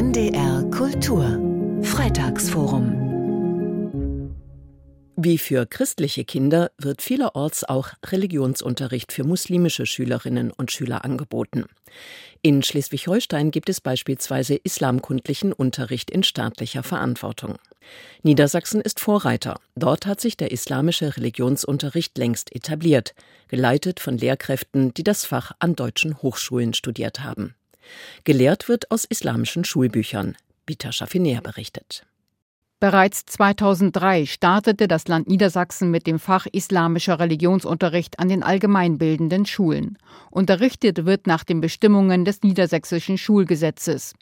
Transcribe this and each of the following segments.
NDR Kultur Freitagsforum wie für christliche Kinder wird vielerorts auch Religionsunterricht für muslimische Schülerinnen und Schüler angeboten. In Schleswig-Holstein gibt es beispielsweise islamkundlichen Unterricht in staatlicher Verantwortung. Niedersachsen ist Vorreiter. Dort hat sich der islamische Religionsunterricht längst etabliert, geleitet von Lehrkräften, die das Fach an deutschen Hochschulen studiert haben. Gelehrt wird aus islamischen Schulbüchern. Bita Schafiner berichtet. Bereits 2003 startete das Land Niedersachsen mit dem Fach Islamischer Religionsunterricht an den allgemeinbildenden Schulen. Unterrichtet wird nach den Bestimmungen des Niedersächsischen Schulgesetzes.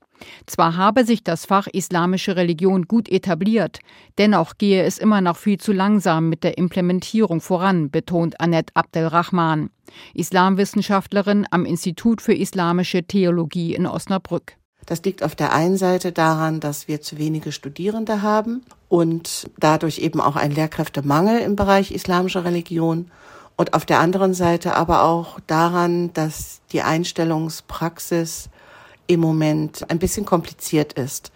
Zwar habe sich das Fach Islamische Religion gut etabliert, dennoch gehe es immer noch viel zu langsam mit der Implementierung voran, betont Annette Abdelrahman, Islamwissenschaftlerin am Institut für Islamische Theologie in Osnabrück. Das liegt auf der einen Seite daran, dass wir zu wenige Studierende haben und dadurch eben auch ein Lehrkräftemangel im Bereich islamischer Religion. Und auf der anderen Seite aber auch daran, dass die Einstellungspraxis im Moment ein bisschen kompliziert ist.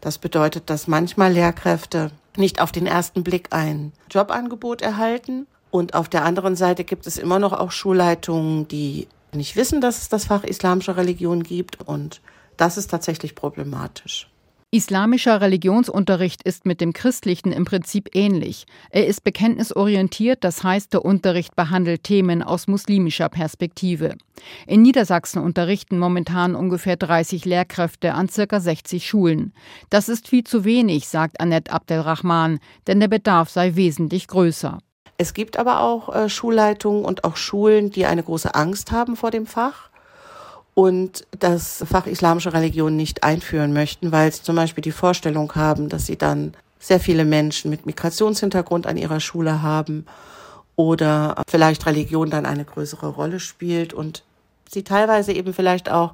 Das bedeutet, dass manchmal Lehrkräfte nicht auf den ersten Blick ein Jobangebot erhalten. Und auf der anderen Seite gibt es immer noch auch Schulleitungen, die nicht wissen, dass es das Fach islamischer Religion gibt und das ist tatsächlich problematisch. Islamischer Religionsunterricht ist mit dem christlichen im Prinzip ähnlich. Er ist bekenntnisorientiert, das heißt, der Unterricht behandelt Themen aus muslimischer Perspektive. In Niedersachsen unterrichten momentan ungefähr 30 Lehrkräfte an ca. 60 Schulen. Das ist viel zu wenig, sagt Annette Abdelrahman, denn der Bedarf sei wesentlich größer. Es gibt aber auch äh, Schulleitungen und auch Schulen, die eine große Angst haben vor dem Fach und das Fach Islamische Religion nicht einführen möchten, weil sie zum Beispiel die Vorstellung haben, dass sie dann sehr viele Menschen mit Migrationshintergrund an ihrer Schule haben oder vielleicht Religion dann eine größere Rolle spielt und sie teilweise eben vielleicht auch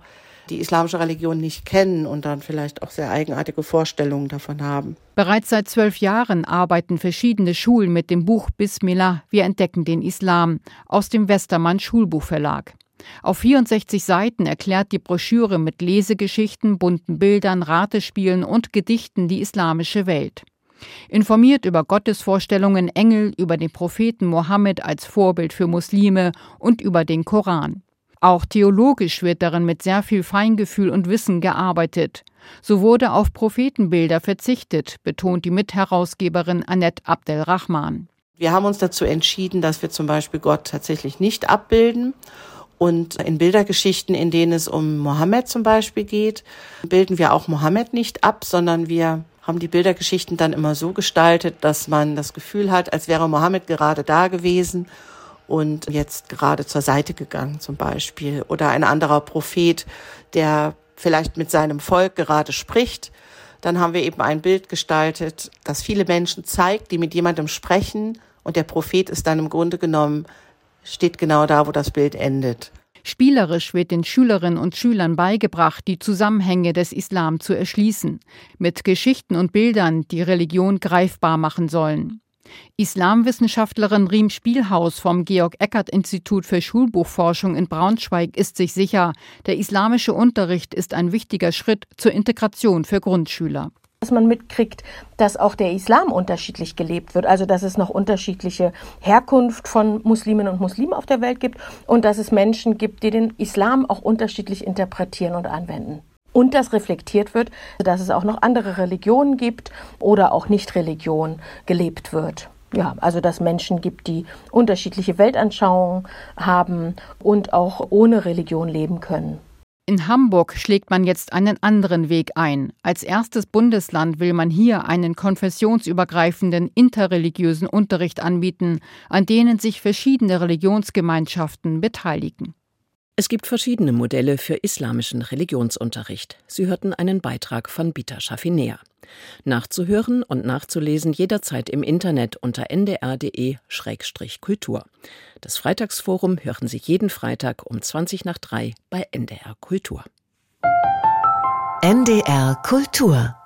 die islamische Religion nicht kennen und dann vielleicht auch sehr eigenartige Vorstellungen davon haben. Bereits seit zwölf Jahren arbeiten verschiedene Schulen mit dem Buch Bismillah, wir entdecken den Islam aus dem Westermann Schulbuchverlag. Auf 64 Seiten erklärt die Broschüre mit Lesegeschichten, bunten Bildern, Ratespielen und Gedichten die islamische Welt. Informiert über Gottesvorstellungen Engel, über den Propheten Mohammed als Vorbild für Muslime und über den Koran. Auch theologisch wird darin mit sehr viel Feingefühl und Wissen gearbeitet. So wurde auf Prophetenbilder verzichtet, betont die Mitherausgeberin Annette Abdelrahman. Wir haben uns dazu entschieden, dass wir zum Beispiel Gott tatsächlich nicht abbilden und in Bildergeschichten, in denen es um Mohammed zum Beispiel geht, bilden wir auch Mohammed nicht ab, sondern wir haben die Bildergeschichten dann immer so gestaltet, dass man das Gefühl hat, als wäre Mohammed gerade da gewesen und jetzt gerade zur Seite gegangen zum Beispiel. Oder ein anderer Prophet, der vielleicht mit seinem Volk gerade spricht. Dann haben wir eben ein Bild gestaltet, das viele Menschen zeigt, die mit jemandem sprechen und der Prophet ist dann im Grunde genommen steht genau da, wo das Bild endet. Spielerisch wird den Schülerinnen und Schülern beigebracht, die Zusammenhänge des Islam zu erschließen, mit Geschichten und Bildern, die Religion greifbar machen sollen. Islamwissenschaftlerin Riem Spielhaus vom Georg Eckert Institut für Schulbuchforschung in Braunschweig ist sich sicher, der islamische Unterricht ist ein wichtiger Schritt zur Integration für Grundschüler dass man mitkriegt, dass auch der Islam unterschiedlich gelebt wird, also dass es noch unterschiedliche Herkunft von Musliminnen und Muslimen auf der Welt gibt und dass es Menschen gibt, die den Islam auch unterschiedlich interpretieren und anwenden. Und dass reflektiert wird, dass es auch noch andere Religionen gibt oder auch Nicht-Religion gelebt wird. Ja, also dass Menschen gibt, die unterschiedliche Weltanschauungen haben und auch ohne Religion leben können. In Hamburg schlägt man jetzt einen anderen Weg ein. Als erstes Bundesland will man hier einen konfessionsübergreifenden interreligiösen Unterricht anbieten, an denen sich verschiedene Religionsgemeinschaften beteiligen. Es gibt verschiedene Modelle für islamischen Religionsunterricht. Sie hörten einen Beitrag von Bita Schaffinea. Nachzuhören und nachzulesen jederzeit im Internet unter ndr.de-kultur. Das Freitagsforum hören Sie jeden Freitag um 20 nach 3 bei NDR Kultur. NDR Kultur